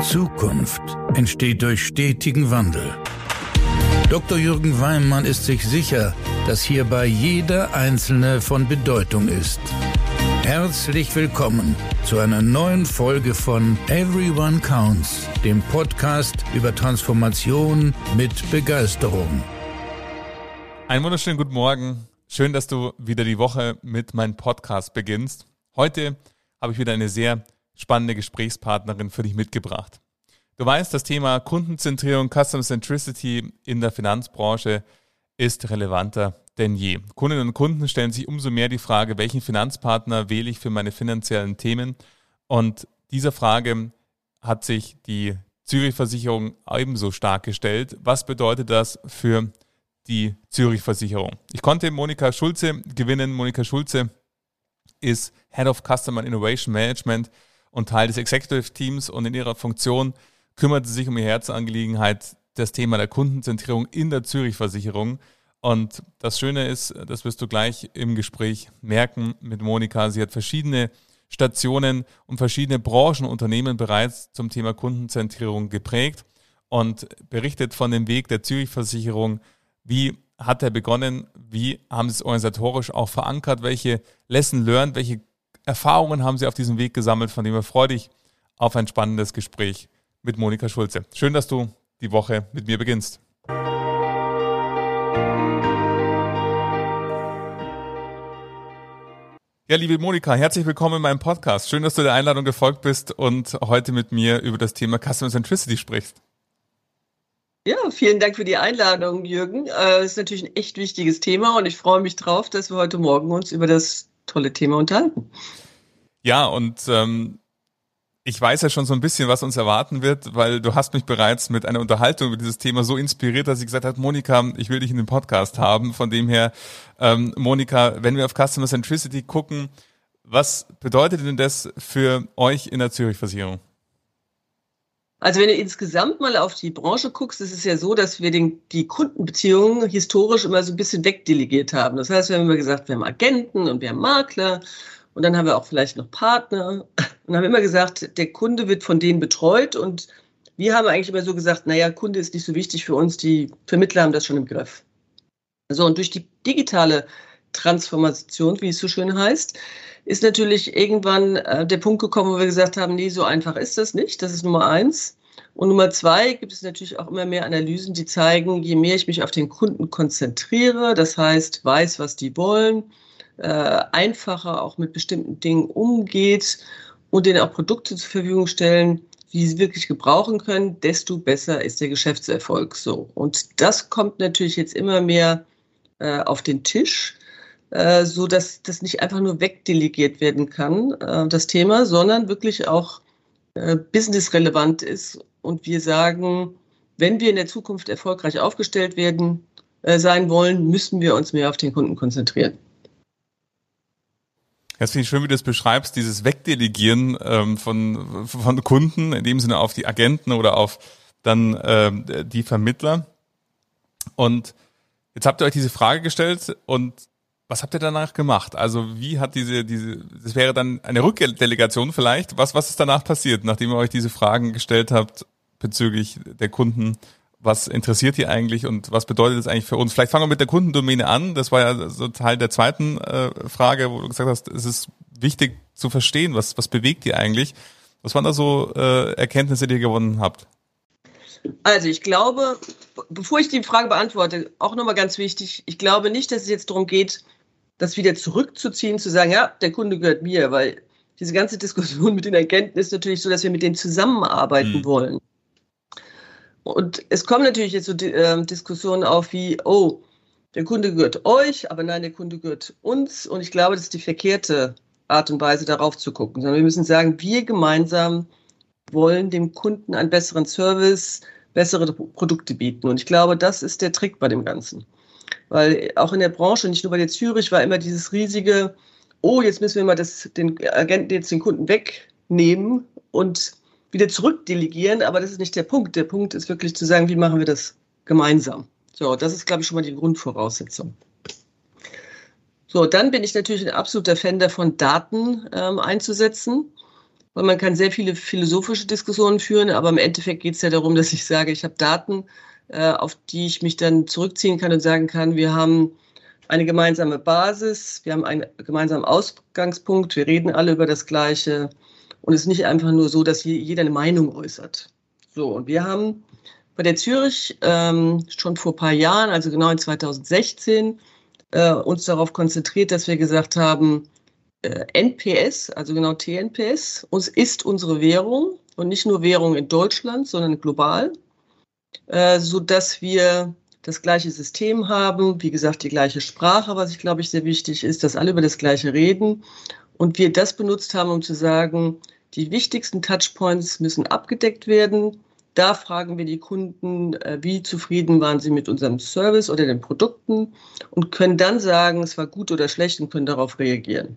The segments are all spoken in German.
Zukunft entsteht durch stetigen Wandel. Dr. Jürgen Weimann ist sich sicher, dass hierbei jeder Einzelne von Bedeutung ist. Herzlich willkommen zu einer neuen Folge von Everyone Counts, dem Podcast über Transformation mit Begeisterung. Einen wunderschönen guten Morgen. Schön, dass du wieder die Woche mit meinem Podcast beginnst. Heute habe ich wieder eine sehr spannende Gesprächspartnerin für dich mitgebracht. Du weißt, das Thema Kundenzentrierung, Customer Centricity in der Finanzbranche ist relevanter denn je. Kundinnen und Kunden stellen sich umso mehr die Frage, welchen Finanzpartner wähle ich für meine finanziellen Themen? Und dieser Frage hat sich die Zürich Versicherung ebenso stark gestellt. Was bedeutet das für die Zürich Versicherung? Ich konnte Monika Schulze gewinnen. Monika Schulze ist Head of Customer Innovation Management und Teil des Executive Teams und in ihrer Funktion kümmert sie sich um ihr Herzangelegenheit, das Thema der Kundenzentrierung in der Zürich-Versicherung. Und das Schöne ist, das wirst du gleich im Gespräch merken mit Monika, sie hat verschiedene Stationen und verschiedene Branchenunternehmen bereits zum Thema Kundenzentrierung geprägt und berichtet von dem Weg der Zürich-Versicherung, wie hat er begonnen, wie haben sie es organisatorisch auch verankert, welche Lesson learned, welche Erfahrungen haben Sie auf diesem Weg gesammelt, von dem wir freue dich auf ein spannendes Gespräch mit Monika Schulze. Schön, dass du die Woche mit mir beginnst. Ja, liebe Monika, herzlich willkommen in meinem Podcast. Schön, dass du der Einladung gefolgt bist und heute mit mir über das Thema Customer Centricity sprichst. Ja, vielen Dank für die Einladung, Jürgen. Das äh, ist natürlich ein echt wichtiges Thema und ich freue mich drauf, dass wir heute Morgen uns über das tolle Thema unterhalten. Ja, und ähm, ich weiß ja schon so ein bisschen, was uns erwarten wird, weil du hast mich bereits mit einer Unterhaltung über dieses Thema so inspiriert, dass ich gesagt habe, Monika, ich will dich in den Podcast haben. Von dem her, ähm, Monika, wenn wir auf Customer Centricity gucken, was bedeutet denn das für euch in der Zürich-Versicherung? Also wenn du insgesamt mal auf die Branche guckst, ist es ja so, dass wir den, die Kundenbeziehungen historisch immer so ein bisschen wegdelegiert haben. Das heißt, wir haben immer gesagt, wir haben Agenten und wir haben Makler und dann haben wir auch vielleicht noch Partner und haben immer gesagt, der Kunde wird von denen betreut und wir haben eigentlich immer so gesagt, naja, Kunde ist nicht so wichtig für uns, die Vermittler haben das schon im Griff. So, und durch die digitale Transformation, wie es so schön heißt, ist natürlich irgendwann äh, der Punkt gekommen, wo wir gesagt haben, nee, so einfach ist das nicht. Das ist Nummer eins. Und Nummer zwei gibt es natürlich auch immer mehr Analysen, die zeigen, je mehr ich mich auf den Kunden konzentriere, das heißt, weiß, was die wollen, äh, einfacher auch mit bestimmten Dingen umgeht und denen auch Produkte zur Verfügung stellen, die sie wirklich gebrauchen können, desto besser ist der Geschäftserfolg so. Und das kommt natürlich jetzt immer mehr äh, auf den Tisch. Äh, so dass das nicht einfach nur wegdelegiert werden kann, äh, das Thema, sondern wirklich auch äh, businessrelevant ist. Und wir sagen, wenn wir in der Zukunft erfolgreich aufgestellt werden, sein wollen, müssen wir uns mehr auf den Kunden konzentrieren. Das finde ich schön, wie du das beschreibst, dieses Wegdelegieren ähm, von, von Kunden, in dem Sinne auf die Agenten oder auf dann äh, die Vermittler. Und jetzt habt ihr euch diese Frage gestellt und was habt ihr danach gemacht? Also wie hat diese, diese, das wäre dann eine Rückdelegation vielleicht. Was, was ist danach passiert, nachdem ihr euch diese Fragen gestellt habt bezüglich der Kunden? Was interessiert ihr eigentlich und was bedeutet das eigentlich für uns? Vielleicht fangen wir mit der Kundendomäne an. Das war ja so Teil der zweiten äh, Frage, wo du gesagt hast, es ist wichtig zu verstehen, was, was bewegt ihr eigentlich? Was waren da so äh, Erkenntnisse, die ihr gewonnen habt? Also ich glaube, bevor ich die Frage beantworte, auch nochmal ganz wichtig, ich glaube nicht, dass es jetzt darum geht, das wieder zurückzuziehen, zu sagen, ja, der Kunde gehört mir, weil diese ganze Diskussion mit den Agenten ist natürlich so, dass wir mit denen zusammenarbeiten mhm. wollen. Und es kommen natürlich jetzt so äh, Diskussionen auf wie, oh, der Kunde gehört euch, aber nein, der Kunde gehört uns. Und ich glaube, das ist die verkehrte Art und Weise, darauf zu gucken. Sondern wir müssen sagen, wir gemeinsam wollen dem Kunden einen besseren Service, bessere Produkte bieten. Und ich glaube, das ist der Trick bei dem Ganzen. Weil auch in der Branche, nicht nur bei der Zürich, war immer dieses riesige, oh, jetzt müssen wir mal das, den Agenten jetzt den Kunden wegnehmen und wieder zurückdelegieren. Aber das ist nicht der Punkt. Der Punkt ist wirklich zu sagen, wie machen wir das gemeinsam. So, das ist, glaube ich, schon mal die Grundvoraussetzung. So, dann bin ich natürlich ein absoluter Fan davon, Daten ähm, einzusetzen. weil man kann sehr viele philosophische Diskussionen führen, aber im Endeffekt geht es ja darum, dass ich sage, ich habe Daten, auf die ich mich dann zurückziehen kann und sagen kann, wir haben eine gemeinsame Basis, wir haben einen gemeinsamen Ausgangspunkt, wir reden alle über das Gleiche und es ist nicht einfach nur so, dass jeder eine Meinung äußert. So, und wir haben bei der Zürich ähm, schon vor ein paar Jahren, also genau in 2016, äh, uns darauf konzentriert, dass wir gesagt haben, äh, NPS, also genau TNPS, uns ist unsere Währung und nicht nur Währung in Deutschland, sondern global, äh, so dass wir das gleiche System haben, wie gesagt, die gleiche Sprache, was ich glaube ich sehr wichtig ist, dass alle über das gleiche reden und wir das benutzt haben, um zu sagen, die wichtigsten Touchpoints müssen abgedeckt werden. Da fragen wir die Kunden, äh, wie zufrieden waren sie mit unserem Service oder den Produkten und können dann sagen, es war gut oder schlecht und können darauf reagieren.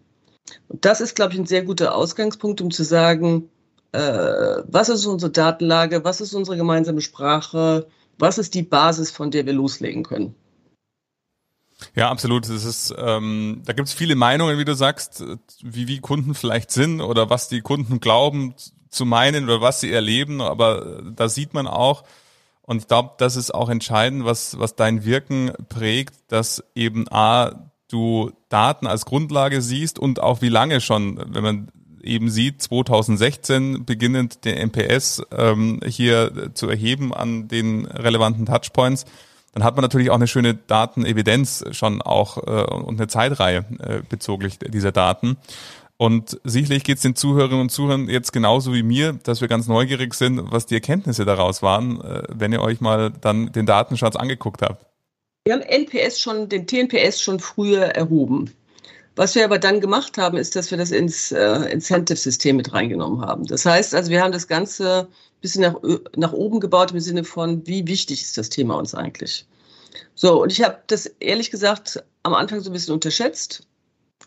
Und das ist, glaube ich, ein sehr guter Ausgangspunkt, um zu sagen, was ist unsere Datenlage, was ist unsere gemeinsame Sprache, was ist die Basis, von der wir loslegen können. Ja, absolut. Das ist, ähm, da gibt es viele Meinungen, wie du sagst, wie, wie Kunden vielleicht sind oder was die Kunden glauben zu meinen oder was sie erleben. Aber da sieht man auch, und ich glaube, das ist auch entscheidend, was, was dein Wirken prägt, dass eben A, du Daten als Grundlage siehst und auch wie lange schon, wenn man eben sieht, 2016 beginnend der MPS ähm, hier zu erheben an den relevanten Touchpoints, dann hat man natürlich auch eine schöne Datenevidenz schon auch äh, und eine Zeitreihe äh, bezüglich dieser Daten. Und sicherlich geht es den Zuhörerinnen und Zuhörern jetzt genauso wie mir, dass wir ganz neugierig sind, was die Erkenntnisse daraus waren, äh, wenn ihr euch mal dann den Datenschatz angeguckt habt. Wir haben NPS schon, den TNPS schon früher erhoben. Was wir aber dann gemacht haben, ist, dass wir das ins äh, Incentive-System mit reingenommen haben. Das heißt also, wir haben das Ganze ein bisschen nach, nach oben gebaut im Sinne von, wie wichtig ist das Thema uns eigentlich? So, und ich habe das ehrlich gesagt am Anfang so ein bisschen unterschätzt,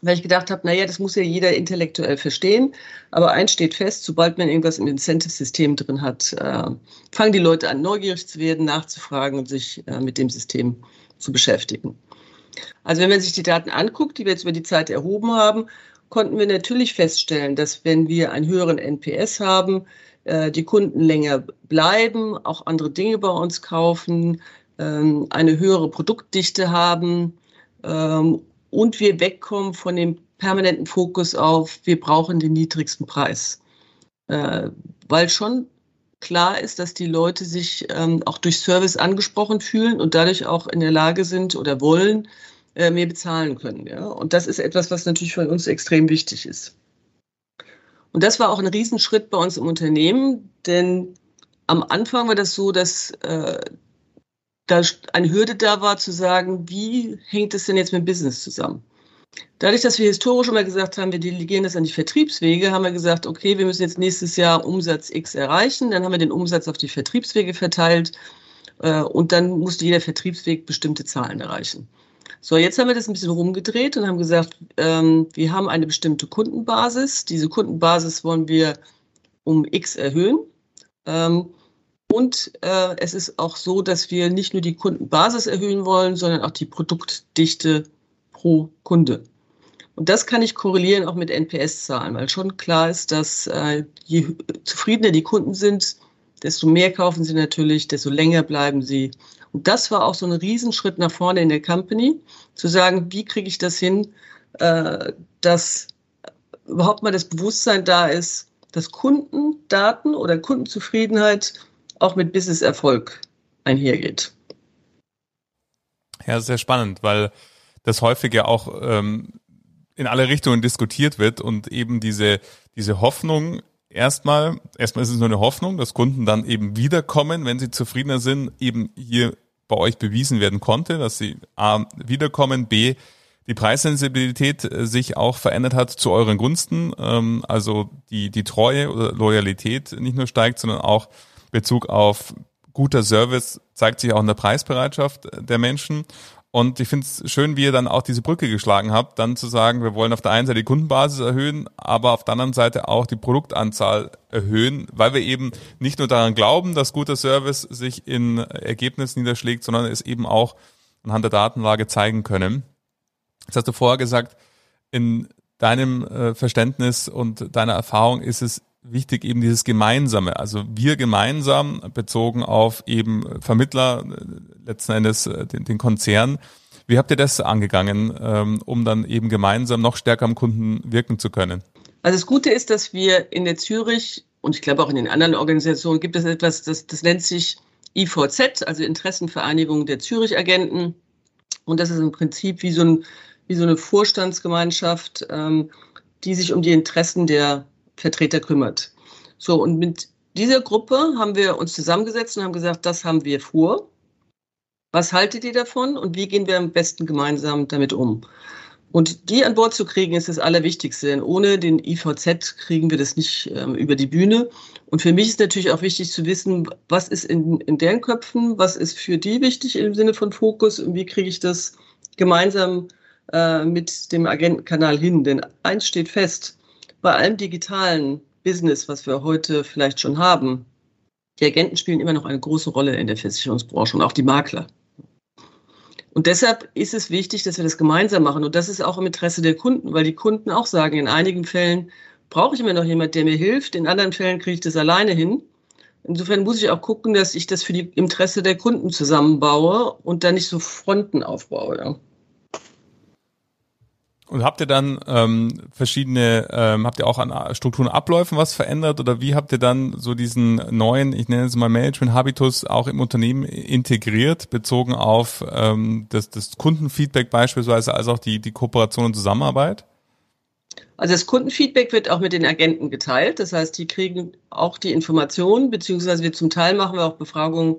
weil ich gedacht habe, naja, das muss ja jeder intellektuell verstehen. Aber eins steht fest, sobald man irgendwas im Incentive-System drin hat, äh, fangen die Leute an, neugierig zu werden, nachzufragen und sich äh, mit dem System zu beschäftigen. Also wenn man sich die Daten anguckt, die wir jetzt über die Zeit erhoben haben, konnten wir natürlich feststellen, dass wenn wir einen höheren NPS haben, äh, die Kunden länger bleiben, auch andere Dinge bei uns kaufen, ähm, eine höhere Produktdichte haben ähm, und wir wegkommen von dem permanenten Fokus auf, wir brauchen den niedrigsten Preis. Äh, weil schon klar ist, dass die Leute sich ähm, auch durch Service angesprochen fühlen und dadurch auch in der Lage sind oder wollen, äh, mehr bezahlen können. Ja? Und das ist etwas, was natürlich für uns extrem wichtig ist. Und das war auch ein Riesenschritt bei uns im Unternehmen, denn am Anfang war das so, dass äh, da eine Hürde da war zu sagen, wie hängt es denn jetzt mit Business zusammen? Dadurch, dass wir historisch immer gesagt haben, wir delegieren das an die Vertriebswege, haben wir gesagt, okay, wir müssen jetzt nächstes Jahr Umsatz X erreichen. Dann haben wir den Umsatz auf die Vertriebswege verteilt äh, und dann musste jeder Vertriebsweg bestimmte Zahlen erreichen. So, jetzt haben wir das ein bisschen rumgedreht und haben gesagt, ähm, wir haben eine bestimmte Kundenbasis. Diese Kundenbasis wollen wir um X erhöhen. Ähm, und äh, es ist auch so, dass wir nicht nur die Kundenbasis erhöhen wollen, sondern auch die Produktdichte pro Kunde. Und das kann ich korrelieren auch mit NPS-Zahlen, weil schon klar ist, dass äh, je zufriedener die Kunden sind, desto mehr kaufen sie natürlich, desto länger bleiben sie. Und das war auch so ein Riesenschritt nach vorne in der Company, zu sagen, wie kriege ich das hin, äh, dass überhaupt mal das Bewusstsein da ist, dass Kundendaten oder Kundenzufriedenheit auch mit Business-Erfolg einhergeht. Ja, sehr spannend, weil das häufig ja auch ähm, in alle Richtungen diskutiert wird und eben diese, diese Hoffnung erstmal, erstmal ist es nur eine Hoffnung, dass Kunden dann eben wiederkommen, wenn sie zufriedener sind, eben hier bei euch bewiesen werden konnte, dass sie A, wiederkommen, B, die Preissensibilität äh, sich auch verändert hat zu euren Gunsten, ähm, also die, die Treue oder Loyalität nicht nur steigt, sondern auch Bezug auf guter Service zeigt sich auch in der Preisbereitschaft der Menschen und ich finde es schön, wie ihr dann auch diese Brücke geschlagen habt, dann zu sagen, wir wollen auf der einen Seite die Kundenbasis erhöhen, aber auf der anderen Seite auch die Produktanzahl erhöhen, weil wir eben nicht nur daran glauben, dass guter Service sich in Ergebnissen niederschlägt, sondern es eben auch anhand der Datenlage zeigen können. Das hast du vorher gesagt, in deinem äh, Verständnis und deiner Erfahrung ist es wichtig eben dieses Gemeinsame. Also wir gemeinsam bezogen auf eben Vermittler, letzten Endes den, den Konzern. Wie habt ihr das angegangen, ähm, um dann eben gemeinsam noch stärker am Kunden wirken zu können? Also das Gute ist, dass wir in der Zürich und ich glaube auch in den anderen Organisationen gibt es etwas, das, das nennt sich IVZ, also Interessenvereinigung der Zürich-Agenten. Und das ist im Prinzip wie so, ein, wie so eine Vorstandsgemeinschaft, ähm, die sich um die Interessen der Vertreter kümmert. So, und mit dieser Gruppe haben wir uns zusammengesetzt und haben gesagt, das haben wir vor. Was haltet ihr davon und wie gehen wir am besten gemeinsam damit um? Und die an Bord zu kriegen, ist das Allerwichtigste. Denn ohne den IVZ kriegen wir das nicht ähm, über die Bühne. Und für mich ist natürlich auch wichtig zu wissen, was ist in, in deren Köpfen, was ist für die wichtig im Sinne von Fokus und wie kriege ich das gemeinsam äh, mit dem Agentenkanal hin. Denn eins steht fest, bei allem digitalen Business, was wir heute vielleicht schon haben, die Agenten spielen immer noch eine große Rolle in der Versicherungsbranche und auch die Makler. Und deshalb ist es wichtig, dass wir das gemeinsam machen. Und das ist auch im Interesse der Kunden, weil die Kunden auch sagen, in einigen Fällen brauche ich immer noch jemand, der mir hilft. In anderen Fällen kriege ich das alleine hin. Insofern muss ich auch gucken, dass ich das für die Interesse der Kunden zusammenbaue und dann nicht so Fronten aufbaue. Ja. Und habt ihr dann ähm, verschiedene, ähm, habt ihr auch an Strukturen, Abläufen was verändert oder wie habt ihr dann so diesen neuen, ich nenne es mal Management-Habitus auch im Unternehmen integriert, bezogen auf ähm, das, das Kundenfeedback beispielsweise, als auch die, die Kooperation und Zusammenarbeit? Also das Kundenfeedback wird auch mit den Agenten geteilt. Das heißt, die kriegen auch die Informationen, beziehungsweise wir zum Teil machen wir auch Befragungen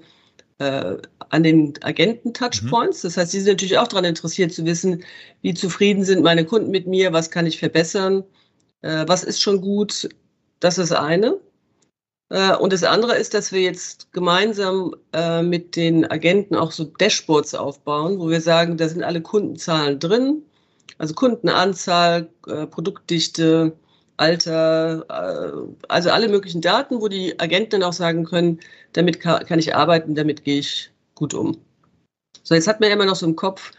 äh, an den Agenten-Touchpoints. Mhm. Das heißt, sie sind natürlich auch daran interessiert zu wissen, wie zufrieden sind meine Kunden mit mir, was kann ich verbessern, äh, was ist schon gut. Das ist eine. Äh, und das andere ist, dass wir jetzt gemeinsam äh, mit den Agenten auch so Dashboards aufbauen, wo wir sagen, da sind alle Kundenzahlen drin, also Kundenanzahl, äh, Produktdichte, Alter, äh, also alle möglichen Daten, wo die Agenten dann auch sagen können, damit kann ich arbeiten, damit gehe ich gut um. So, jetzt hat man immer noch so im Kopf,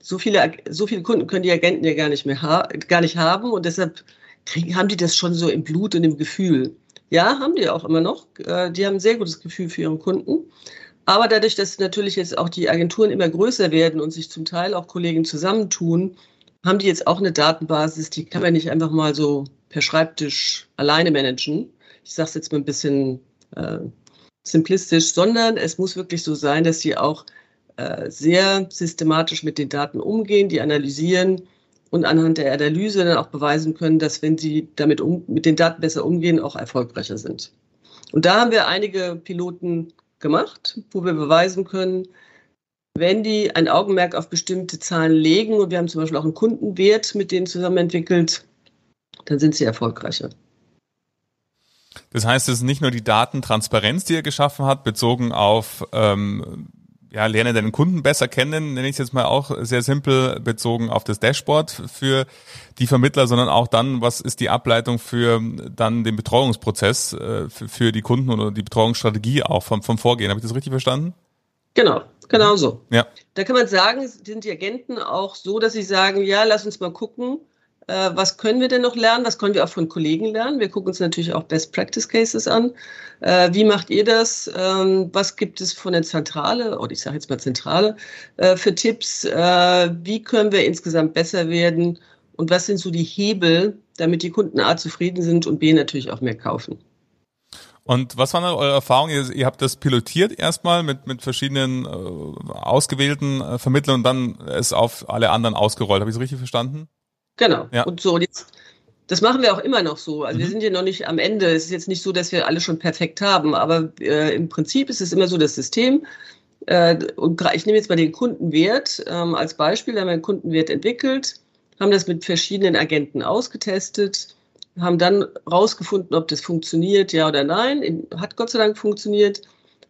so viele, so viele Kunden können die Agenten ja gar nicht mehr ha gar nicht haben und deshalb kriegen, haben die das schon so im Blut und im Gefühl. Ja, haben die auch immer noch. Äh, die haben ein sehr gutes Gefühl für ihre Kunden. Aber dadurch, dass natürlich jetzt auch die Agenturen immer größer werden und sich zum Teil auch Kollegen zusammentun, haben die jetzt auch eine Datenbasis, die kann man nicht einfach mal so per Schreibtisch alleine managen. Ich sage es jetzt mal ein bisschen äh, simplistisch, sondern es muss wirklich so sein, dass sie auch äh, sehr systematisch mit den Daten umgehen, die analysieren und anhand der Analyse dann auch beweisen können, dass wenn sie damit um, mit den Daten besser umgehen, auch erfolgreicher sind. Und da haben wir einige Piloten gemacht, wo wir beweisen können, wenn die ein Augenmerk auf bestimmte Zahlen legen und wir haben zum Beispiel auch einen Kundenwert mit denen zusammen entwickelt, dann sind sie erfolgreicher. Das heißt, es ist nicht nur die Datentransparenz, die er geschaffen hat, bezogen auf ähm, ja, lerne deinen Kunden besser kennen, nenne ich es jetzt mal auch sehr simpel bezogen auf das Dashboard für die Vermittler, sondern auch dann, was ist die Ableitung für dann den Betreuungsprozess äh, für, für, die Kunden oder die Betreuungsstrategie auch vom, vom Vorgehen. Habe ich das richtig verstanden? Genau, genau so. Ja. Da kann man sagen, sind die Agenten auch so, dass sie sagen, ja, lass uns mal gucken, äh, was können wir denn noch lernen? Was können wir auch von Kollegen lernen? Wir gucken uns natürlich auch Best Practice Cases an. Äh, wie macht ihr das? Ähm, was gibt es von der Zentrale, oder ich sage jetzt mal Zentrale, äh, für Tipps? wie können wir insgesamt besser werden? Und was sind so die Hebel, damit die Kunden A zufrieden sind und B natürlich auch mehr kaufen? Und was waren eure Erfahrungen? Ihr, ihr, habt das pilotiert erstmal mit, mit verschiedenen äh, ausgewählten äh, Vermittlern und dann es auf alle anderen ausgerollt. Habe ich es richtig verstanden? Genau. Ja. Und so, und jetzt, das machen wir auch immer noch so. Also mhm. wir sind ja noch nicht am Ende. Es ist jetzt nicht so, dass wir alles schon perfekt haben, aber äh, im Prinzip ist es immer so das System. Äh, und ich nehme jetzt mal den Kundenwert ähm, als Beispiel. Da haben wir einen Kundenwert entwickelt, haben das mit verschiedenen Agenten ausgetestet, haben dann rausgefunden, ob das funktioniert, ja oder nein. Hat Gott sei Dank funktioniert.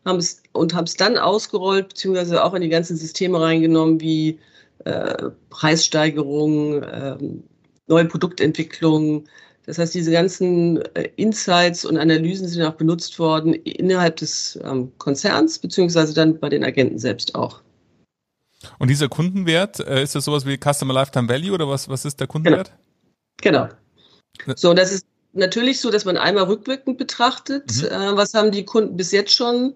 Haben es und haben es dann ausgerollt, beziehungsweise auch in die ganzen Systeme reingenommen, wie äh, Preissteigerung, äh, neue Produktentwicklung. Das heißt, diese ganzen äh, Insights und Analysen sind auch benutzt worden innerhalb des ähm, Konzerns, beziehungsweise dann bei den Agenten selbst auch. Und dieser Kundenwert, äh, ist das sowas wie Customer Lifetime Value oder was, was ist der Kundenwert? Genau. genau. So, das ist natürlich so, dass man einmal rückwirkend betrachtet, mhm. äh, was haben die Kunden bis jetzt schon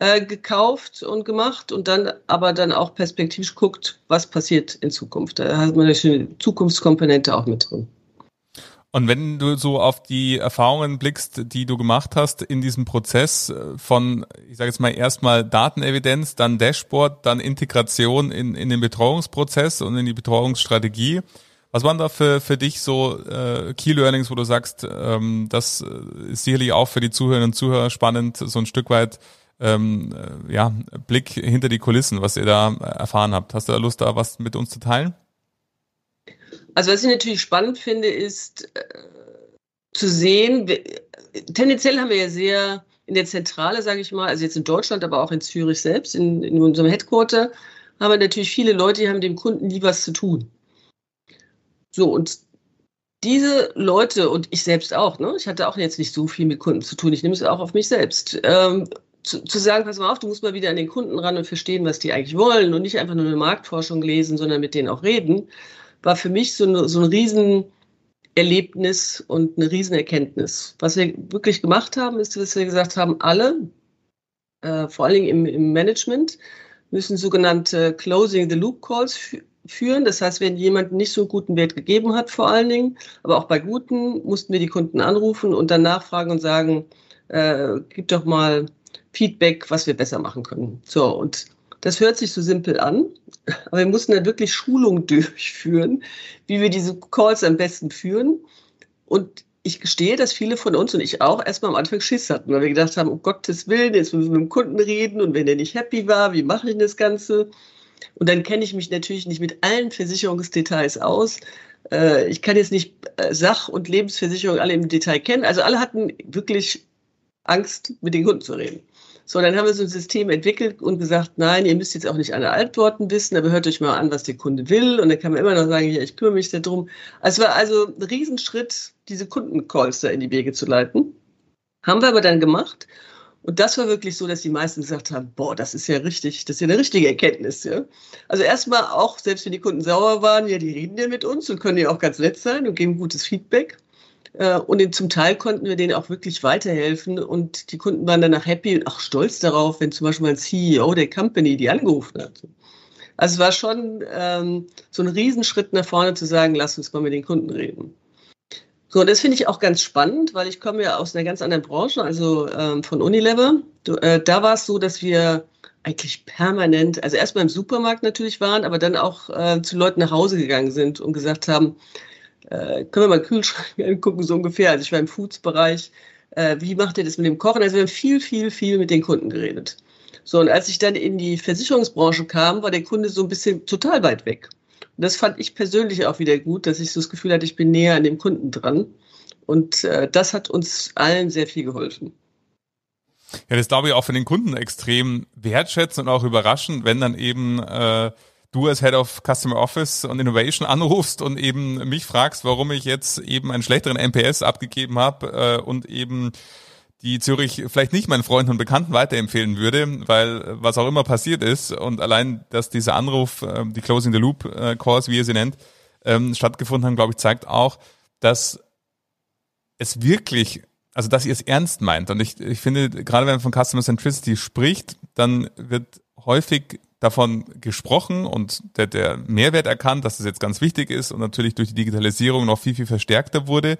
äh, gekauft und gemacht und dann aber dann auch perspektivisch guckt, was passiert in Zukunft. Da hat man natürlich eine Zukunftskomponente auch mit drin. Und wenn du so auf die Erfahrungen blickst, die du gemacht hast in diesem Prozess äh, von, ich sage jetzt mal erstmal Datenevidenz, dann Dashboard, dann Integration in, in den Betreuungsprozess und in die Betreuungsstrategie, was waren da für, für dich so äh, Key Learnings, wo du sagst, ähm, das ist sicherlich auch für die Zuhörerinnen und Zuhörer spannend, so ein Stück weit ähm, äh, ja, Blick hinter die Kulissen, was ihr da erfahren habt. Hast du da Lust, da was mit uns zu teilen? Also was ich natürlich spannend finde, ist äh, zu sehen, wir, tendenziell haben wir ja sehr in der Zentrale, sage ich mal, also jetzt in Deutschland, aber auch in Zürich selbst, in, in unserem Headquarter, haben wir natürlich viele Leute, die haben dem Kunden nie was zu tun. So, und diese Leute und ich selbst auch, ne? ich hatte auch jetzt nicht so viel mit Kunden zu tun, ich nehme es auch auf mich selbst, ähm, zu, zu, sagen, pass mal auf, du musst mal wieder an den Kunden ran und verstehen, was die eigentlich wollen und nicht einfach nur eine Marktforschung lesen, sondern mit denen auch reden war für mich so, eine, so ein Riesenerlebnis und eine Riesenerkenntnis. Was wir wirklich gemacht haben, ist, dass wir gesagt haben, alle, äh, vor allen Dingen im, im Management, müssen sogenannte Closing the Loop Calls führen. Das heißt, wenn jemand nicht so guten Wert gegeben hat, vor allen Dingen, aber auch bei guten, mussten wir die Kunden anrufen und dann nachfragen und sagen, äh, gib doch mal Feedback, was wir besser machen können. So, und das hört sich so simpel an, aber wir mussten dann wirklich Schulungen durchführen, wie wir diese Calls am besten führen. Und ich gestehe, dass viele von uns und ich auch erstmal am Anfang Schiss hatten, weil wir gedacht haben, um Gottes Willen, jetzt müssen wir mit dem Kunden reden und wenn der nicht happy war, wie mache ich das Ganze? Und dann kenne ich mich natürlich nicht mit allen Versicherungsdetails aus. Äh, ich kann jetzt nicht äh, Sach- und Lebensversicherung alle im Detail kennen. Also alle hatten wirklich Angst, mit den Kunden zu reden. So, dann haben wir so ein System entwickelt und gesagt, nein, ihr müsst jetzt auch nicht alle Antworten wissen, aber hört euch mal an, was der Kunde will. Und dann kann man immer noch sagen, ja, ich kümmere mich darum. Es war also ein Riesenschritt, diese Kundencalls da in die Wege zu leiten. Haben wir aber dann gemacht. Und das war wirklich so, dass die meisten gesagt haben, boah, das ist ja richtig, das ist ja eine richtige Erkenntnis. Ja? Also erstmal auch, selbst wenn die Kunden sauer waren, ja, die reden ja mit uns und können ja auch ganz nett sein und geben gutes Feedback. Äh, und zum Teil konnten wir denen auch wirklich weiterhelfen und die Kunden waren danach happy und auch stolz darauf, wenn zum Beispiel ein CEO der Company die angerufen hat. Also es war schon ähm, so ein Riesenschritt nach vorne zu sagen, lass uns mal mit den Kunden reden. So, und das finde ich auch ganz spannend, weil ich komme ja aus einer ganz anderen Branche, also ähm, von Unilever. Du, äh, da war es so, dass wir eigentlich permanent, also erstmal im Supermarkt natürlich waren, aber dann auch äh, zu Leuten nach Hause gegangen sind und gesagt haben, äh, können wir mal Kühlschrank angucken, so ungefähr. Also ich war im Foods-Bereich. Äh, wie macht ihr das mit dem Kochen? Also wir haben viel, viel, viel mit den Kunden geredet. So, und als ich dann in die Versicherungsbranche kam, war der Kunde so ein bisschen total weit weg. Das fand ich persönlich auch wieder gut, dass ich so das Gefühl hatte, ich bin näher an dem Kunden dran. Und äh, das hat uns allen sehr viel geholfen. Ja, das glaube ich auch für den Kunden extrem wertschätzend und auch überraschend, wenn dann eben äh, du als Head of Customer Office und Innovation anrufst und eben mich fragst, warum ich jetzt eben einen schlechteren NPS abgegeben habe äh, und eben die Zürich vielleicht nicht meinen Freunden und Bekannten weiterempfehlen würde, weil was auch immer passiert ist und allein, dass dieser Anruf, äh, die Closing the Loop äh, Calls, wie ihr sie nennt, ähm, stattgefunden haben, glaube ich, zeigt auch, dass es wirklich, also dass ihr es ernst meint. Und ich, ich finde, gerade wenn man von Customer Centricity spricht, dann wird häufig davon gesprochen und der, der Mehrwert erkannt, dass das jetzt ganz wichtig ist und natürlich durch die Digitalisierung noch viel, viel verstärkter wurde.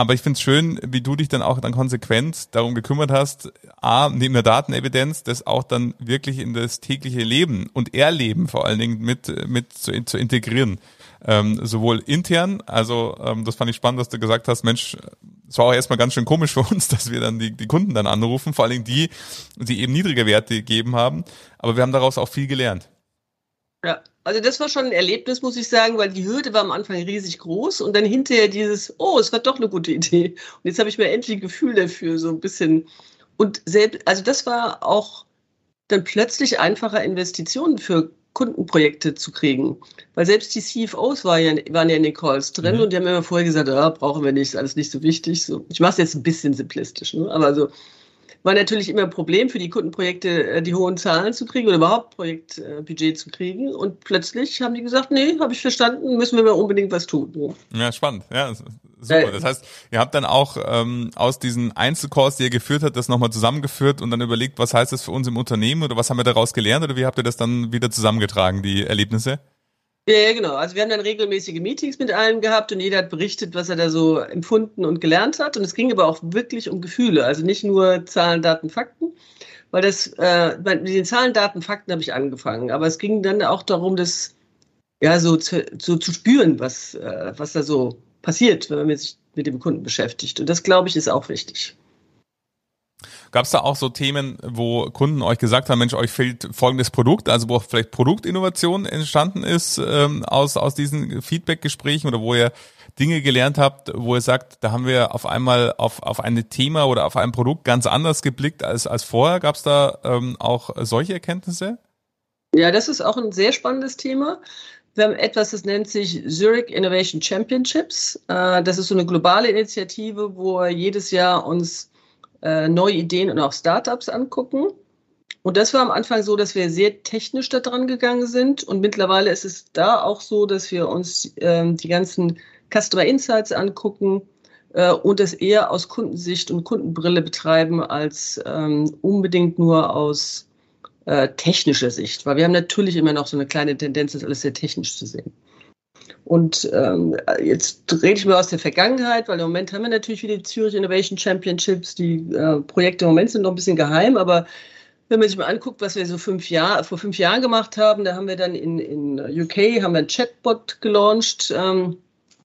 Aber ich finde es schön, wie du dich dann auch dann konsequent darum gekümmert hast, A, neben der Datenevidenz, das auch dann wirklich in das tägliche Leben und Erleben vor allen Dingen mit, mit zu, zu integrieren. Ähm, sowohl intern, also ähm, das fand ich spannend, dass du gesagt hast, Mensch, es war auch erstmal ganz schön komisch für uns, dass wir dann die, die Kunden dann anrufen, vor allen Dingen die, die eben niedrige Werte gegeben haben. Aber wir haben daraus auch viel gelernt. Ja, also das war schon ein Erlebnis, muss ich sagen, weil die Hürde war am Anfang riesig groß und dann hinterher dieses, oh, es war doch eine gute Idee. Und jetzt habe ich mir endlich ein Gefühl dafür, so ein bisschen. Und selbst, also das war auch dann plötzlich einfacher Investitionen für Kundenprojekte zu kriegen. Weil selbst die CFOs war ja, waren ja in den Calls drin mhm. und die haben immer vorher gesagt, ja, brauchen wir nicht, ist alles nicht so wichtig. So, ich mache es jetzt ein bisschen simplistisch, ne? aber so, war natürlich immer ein Problem für die Kundenprojekte, äh, die hohen Zahlen zu kriegen oder überhaupt Projektbudget zu kriegen. Und plötzlich haben die gesagt, nee, habe ich verstanden, müssen wir mal unbedingt was tun. Ja, spannend. Ja, super. Das heißt, ihr habt dann auch ähm, aus diesen Einzelkurs, die ihr geführt habt, das nochmal zusammengeführt und dann überlegt, was heißt das für uns im Unternehmen oder was haben wir daraus gelernt oder wie habt ihr das dann wieder zusammengetragen, die Erlebnisse? Ja, genau. Also wir haben dann regelmäßige Meetings mit allen gehabt und jeder hat berichtet, was er da so empfunden und gelernt hat. Und es ging aber auch wirklich um Gefühle, also nicht nur Zahlen, Daten, Fakten. Weil das, äh, mit den Zahlen, Daten, Fakten habe ich angefangen. Aber es ging dann auch darum, das ja so zu, so zu spüren, was, äh, was da so passiert, wenn man sich mit dem Kunden beschäftigt. Und das, glaube ich, ist auch wichtig. Gab es da auch so Themen, wo Kunden euch gesagt haben, Mensch, euch fehlt folgendes Produkt, also wo vielleicht Produktinnovation entstanden ist ähm, aus, aus diesen Feedback-Gesprächen oder wo ihr Dinge gelernt habt, wo ihr sagt, da haben wir auf einmal auf, auf ein Thema oder auf ein Produkt ganz anders geblickt als, als vorher. Gab es da ähm, auch solche Erkenntnisse? Ja, das ist auch ein sehr spannendes Thema. Wir haben etwas, das nennt sich Zurich Innovation Championships. Äh, das ist so eine globale Initiative, wo jedes Jahr uns äh, neue Ideen und auch Startups angucken. Und das war am Anfang so, dass wir sehr technisch da dran gegangen sind. Und mittlerweile ist es da auch so, dass wir uns ähm, die ganzen Customer Insights angucken äh, und das eher aus Kundensicht und Kundenbrille betreiben, als ähm, unbedingt nur aus äh, technischer Sicht. Weil wir haben natürlich immer noch so eine kleine Tendenz, das alles sehr technisch zu sehen. Und ähm, jetzt rede ich mal aus der Vergangenheit, weil im Moment haben wir natürlich wieder die Zürich Innovation Championships. Die äh, Projekte im Moment sind noch ein bisschen geheim, aber wenn man sich mal anguckt, was wir so fünf Jahr, vor fünf Jahren gemacht haben, da haben wir dann in, in UK haben wir einen Chatbot gelauncht, ähm,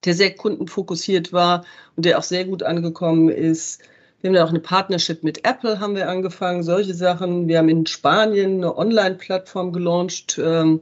der sehr kundenfokussiert war und der auch sehr gut angekommen ist. Wir haben dann auch eine Partnership mit Apple haben wir angefangen, solche Sachen. Wir haben in Spanien eine Online-Plattform gelauncht. Ähm,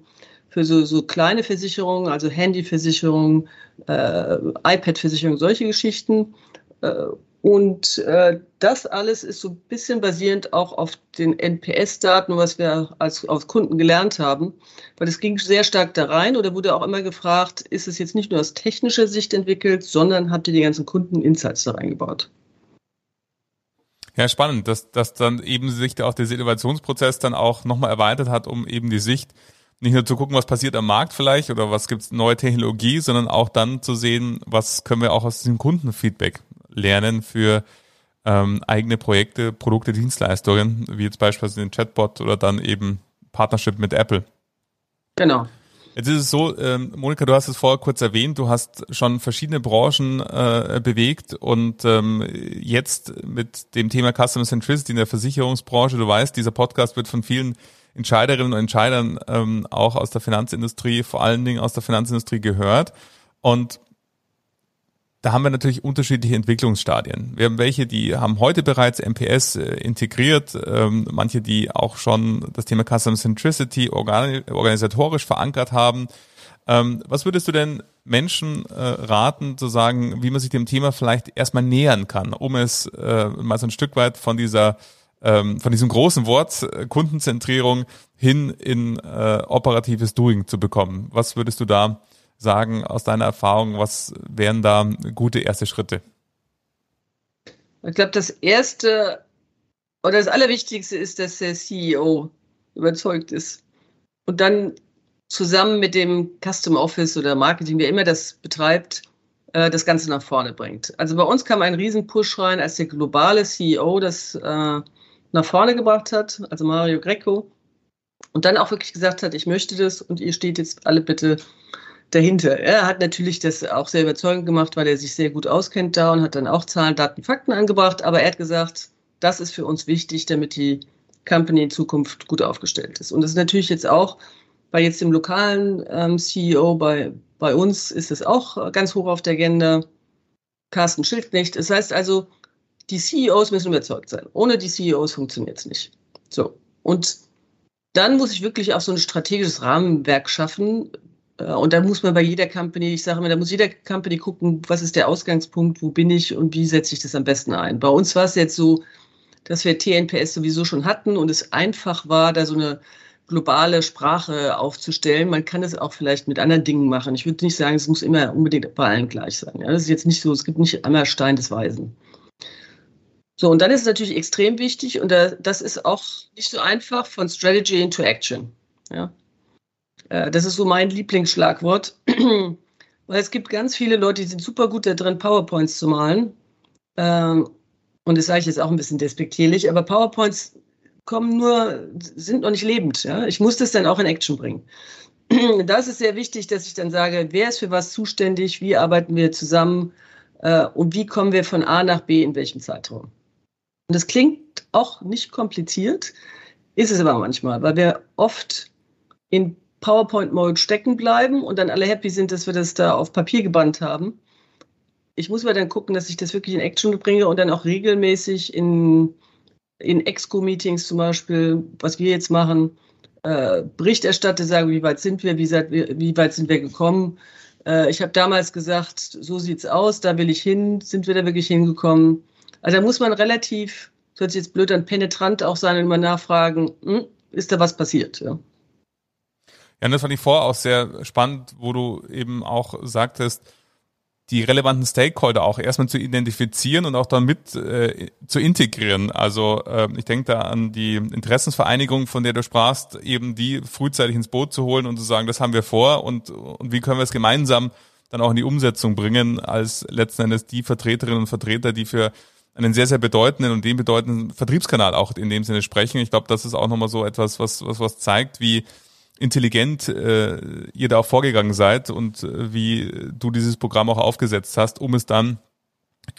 für so, so kleine Versicherungen, also Handyversicherungen, äh, iPad-Versicherungen, solche Geschichten. Äh, und äh, das alles ist so ein bisschen basierend auch auf den NPS-Daten, was wir als, als Kunden gelernt haben. Weil es ging sehr stark da rein oder wurde auch immer gefragt, ist es jetzt nicht nur aus technischer Sicht entwickelt, sondern habt ihr die ganzen Kunden-Insights da reingebaut? Ja, spannend, dass, dass dann eben sich auch der Innovationsprozess dann auch nochmal erweitert hat, um eben die Sicht nicht nur zu gucken, was passiert am Markt vielleicht oder was gibt's neue Technologie, sondern auch dann zu sehen, was können wir auch aus diesem Kundenfeedback lernen für ähm, eigene Projekte, Produkte, Dienstleistungen, wie jetzt beispielsweise den Chatbot oder dann eben Partnership mit Apple. Genau. Jetzt ist es so, ähm, Monika, du hast es vorher kurz erwähnt, du hast schon verschiedene Branchen äh, bewegt und ähm, jetzt mit dem Thema Customer Centricity in der Versicherungsbranche, du weißt, dieser Podcast wird von vielen Entscheiderinnen und Entscheidern ähm, auch aus der Finanzindustrie, vor allen Dingen aus der Finanzindustrie gehört. Und da haben wir natürlich unterschiedliche Entwicklungsstadien. Wir haben welche, die haben heute bereits MPS äh, integriert, ähm, manche, die auch schon das Thema Customer Centricity organi organisatorisch verankert haben. Ähm, was würdest du denn Menschen äh, raten, zu sagen, wie man sich dem Thema vielleicht erstmal nähern kann, um es äh, mal so ein Stück weit von dieser ähm, von diesem großen Wort äh, Kundenzentrierung hin in äh, operatives Doing zu bekommen. Was würdest du da sagen aus deiner Erfahrung? Was wären da gute erste Schritte? Ich glaube, das erste oder das Allerwichtigste ist, dass der CEO überzeugt ist und dann zusammen mit dem Custom Office oder Marketing, wer immer das betreibt, äh, das Ganze nach vorne bringt. Also bei uns kam ein riesen Push rein, als der globale CEO das äh, nach vorne gebracht hat, also Mario Greco, und dann auch wirklich gesagt hat, ich möchte das und ihr steht jetzt alle bitte dahinter. Er hat natürlich das auch sehr überzeugend gemacht, weil er sich sehr gut auskennt da und hat dann auch Zahlen, Daten, Fakten angebracht, aber er hat gesagt, das ist für uns wichtig, damit die Company in Zukunft gut aufgestellt ist. Und das ist natürlich jetzt auch bei jetzt dem lokalen ähm, CEO, bei, bei uns ist es auch ganz hoch auf der Agenda. Carsten Schildknecht. Das heißt also, die CEOs müssen überzeugt sein. Ohne die CEOs funktioniert es nicht. So. Und dann muss ich wirklich auch so ein strategisches Rahmenwerk schaffen. Äh, und dann muss man bei jeder Company, ich sage immer, da muss jeder Company gucken, was ist der Ausgangspunkt, wo bin ich und wie setze ich das am besten ein. Bei uns war es jetzt so, dass wir TNPS sowieso schon hatten und es einfach war, da so eine globale Sprache aufzustellen. Man kann es auch vielleicht mit anderen Dingen machen. Ich würde nicht sagen, es muss immer unbedingt bei allen gleich sein. Ja, das ist jetzt nicht so, es gibt nicht einmal Stein des Weisen. So, und dann ist es natürlich extrem wichtig, und das ist auch nicht so einfach, von Strategy into Action. Ja. Äh, das ist so mein Lieblingsschlagwort. Weil es gibt ganz viele Leute, die sind super gut da drin, PowerPoints zu malen. Ähm, und das sage ich jetzt auch ein bisschen despektierlich, aber PowerPoints kommen nur, sind noch nicht lebend. Ja? Ich muss das dann auch in Action bringen. Da ist sehr wichtig, dass ich dann sage, wer ist für was zuständig, wie arbeiten wir zusammen äh, und wie kommen wir von A nach B in welchem Zeitraum. Und das klingt auch nicht kompliziert, ist es aber manchmal, weil wir oft in PowerPoint-Mode stecken bleiben und dann alle happy sind, dass wir das da auf Papier gebannt haben. Ich muss aber dann gucken, dass ich das wirklich in Action bringe und dann auch regelmäßig in, in Exco-Meetings zum Beispiel, was wir jetzt machen, äh, Bericht erstatte, sage, wie weit sind wir, wie, seid, wie weit sind wir gekommen. Äh, ich habe damals gesagt, so sieht's aus, da will ich hin, sind wir da wirklich hingekommen. Also da muss man relativ, das hört sich jetzt blöd an, penetrant auch sein und immer nachfragen, hm, ist da was passiert? Ja. Ja, und das fand ich vorher auch sehr spannend, wo du eben auch sagtest, die relevanten Stakeholder auch erstmal zu identifizieren und auch damit äh, zu integrieren. Also äh, ich denke da an die Interessensvereinigung, von der du sprachst, eben die frühzeitig ins Boot zu holen und zu sagen, das haben wir vor und, und wie können wir es gemeinsam dann auch in die Umsetzung bringen, als letzten Endes die Vertreterinnen und Vertreter, die für einen sehr, sehr bedeutenden und den bedeutenden Vertriebskanal auch in dem Sinne sprechen. Ich glaube, das ist auch nochmal so etwas, was, was, was zeigt, wie intelligent äh, ihr da auch vorgegangen seid und äh, wie du dieses Programm auch aufgesetzt hast, um es dann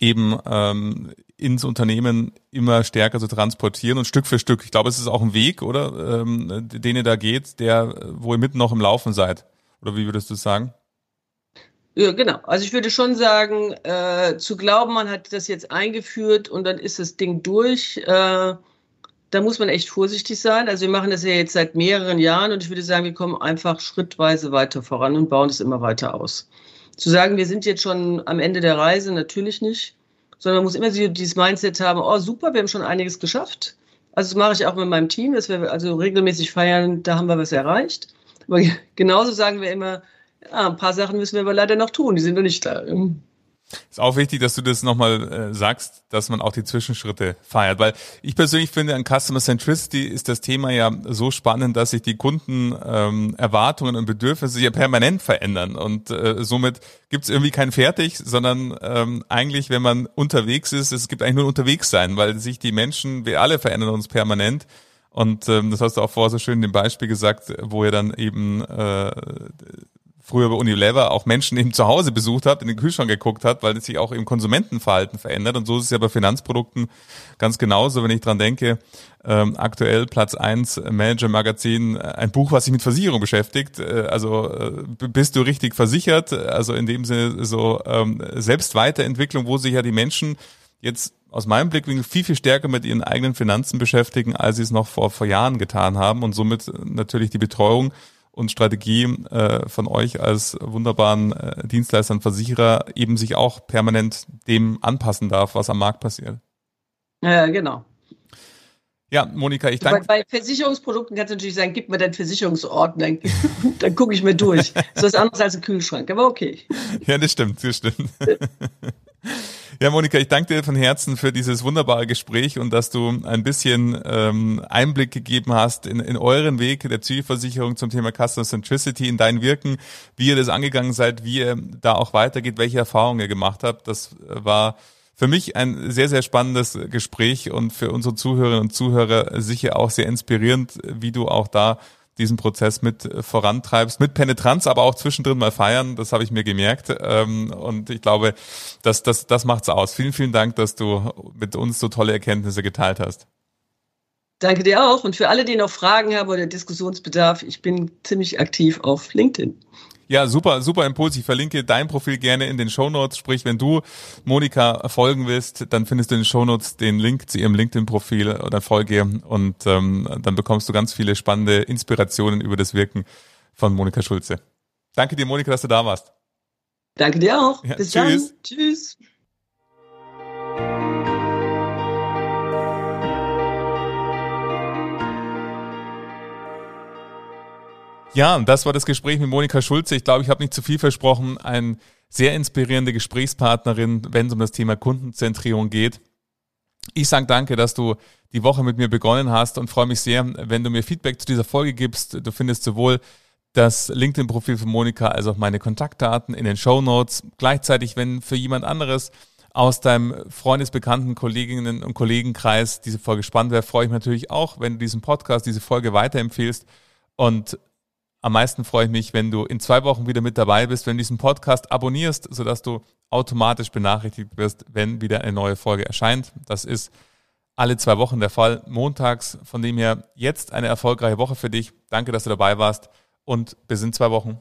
eben ähm, ins Unternehmen immer stärker zu transportieren und Stück für Stück. Ich glaube, es ist auch ein Weg, oder, ähm, den ihr da geht, der, wo ihr mitten noch im Laufen seid. Oder wie würdest du sagen? Ja, genau. Also ich würde schon sagen, äh, zu glauben, man hat das jetzt eingeführt und dann ist das Ding durch. Äh, da muss man echt vorsichtig sein. Also wir machen das ja jetzt seit mehreren Jahren und ich würde sagen, wir kommen einfach schrittweise weiter voran und bauen es immer weiter aus. Zu sagen, wir sind jetzt schon am Ende der Reise, natürlich nicht, sondern man muss immer dieses Mindset haben, oh super, wir haben schon einiges geschafft. Also das mache ich auch mit meinem Team, dass wir also regelmäßig feiern, da haben wir was erreicht. Aber genauso sagen wir immer, ja, ein paar Sachen müssen wir aber leider noch tun, die sind noch nicht da. Ist auch wichtig, dass du das nochmal äh, sagst, dass man auch die Zwischenschritte feiert, weil ich persönlich finde, an Customer Centricity ist das Thema ja so spannend, dass sich die Kunden ähm, Erwartungen und Bedürfnisse ja permanent verändern und äh, somit gibt es irgendwie kein Fertig, sondern ähm, eigentlich, wenn man unterwegs ist, es gibt eigentlich nur unterwegs sein, weil sich die Menschen, wir alle verändern uns permanent und ähm, das hast du auch vorher so schön in dem Beispiel gesagt, wo ihr dann eben äh, früher bei Unilever auch Menschen eben zu Hause besucht hat, in den Kühlschrank geguckt hat, weil es sich auch im Konsumentenverhalten verändert. Und so ist es ja bei Finanzprodukten ganz genauso, wenn ich dran denke, ähm, aktuell Platz eins Manager Magazin, ein Buch, was sich mit Versicherung beschäftigt. Äh, also äh, bist du richtig versichert? Also in dem Sinne so ähm, Selbstweiterentwicklung, wo sich ja die Menschen jetzt aus meinem Blickwinkel viel, viel stärker mit ihren eigenen Finanzen beschäftigen, als sie es noch vor, vor Jahren getan haben und somit natürlich die Betreuung und Strategie äh, von euch als wunderbaren äh, Dienstleister und Versicherer eben sich auch permanent dem anpassen darf, was am Markt passiert. Ja, genau. Ja, Monika, ich danke. Bei, bei Versicherungsprodukten kannst du natürlich sagen, gib mir deinen Versicherungsorden, dann, dann gucke ich mir durch. Das ist was anderes als ein Kühlschrank, aber okay. Ja, das stimmt, das stimmt. Ja, Monika, ich danke dir von Herzen für dieses wunderbare Gespräch und dass du ein bisschen ähm, Einblick gegeben hast in, in euren Weg der Zielversicherung zum Thema Customer Centricity, in dein Wirken, wie ihr das angegangen seid, wie ihr da auch weitergeht, welche Erfahrungen ihr gemacht habt. Das war für mich ein sehr, sehr spannendes Gespräch und für unsere Zuhörerinnen und Zuhörer sicher auch sehr inspirierend, wie du auch da diesen Prozess mit äh, vorantreibst, mit Penetranz, aber auch zwischendrin mal feiern, das habe ich mir gemerkt. Ähm, und ich glaube, das, das, das macht's aus. Vielen, vielen Dank, dass du mit uns so tolle Erkenntnisse geteilt hast. Danke dir auch. Und für alle, die noch Fragen haben oder Diskussionsbedarf, ich bin ziemlich aktiv auf LinkedIn. Ja, super, super Impuls. Ich verlinke dein Profil gerne in den Show Notes. Sprich, wenn du Monika folgen willst, dann findest du in den Show Notes den Link zu ihrem LinkedIn-Profil oder folge und ähm, dann bekommst du ganz viele spannende Inspirationen über das Wirken von Monika Schulze. Danke dir, Monika, dass du da warst. Danke dir auch. Ja, Bis tschüss. dann. Tschüss. Ja, das war das Gespräch mit Monika Schulze. Ich glaube, ich habe nicht zu viel versprochen. Ein sehr inspirierende Gesprächspartnerin, wenn es um das Thema Kundenzentrierung geht. Ich sage danke, dass du die Woche mit mir begonnen hast und freue mich sehr, wenn du mir Feedback zu dieser Folge gibst. Du findest sowohl das LinkedIn-Profil von Monika als auch meine Kontaktdaten in den Show Notes. Gleichzeitig, wenn für jemand anderes aus deinem Freundesbekannten, Kolleginnen und Kollegenkreis diese Folge spannend wäre, freue ich mich natürlich auch, wenn du diesen Podcast, diese Folge weiterempfehlst. Und am meisten freue ich mich, wenn du in zwei Wochen wieder mit dabei bist, wenn du diesen Podcast abonnierst, sodass du automatisch benachrichtigt wirst, wenn wieder eine neue Folge erscheint. Das ist alle zwei Wochen der Fall, montags. Von dem her jetzt eine erfolgreiche Woche für dich. Danke, dass du dabei warst und bis in zwei Wochen.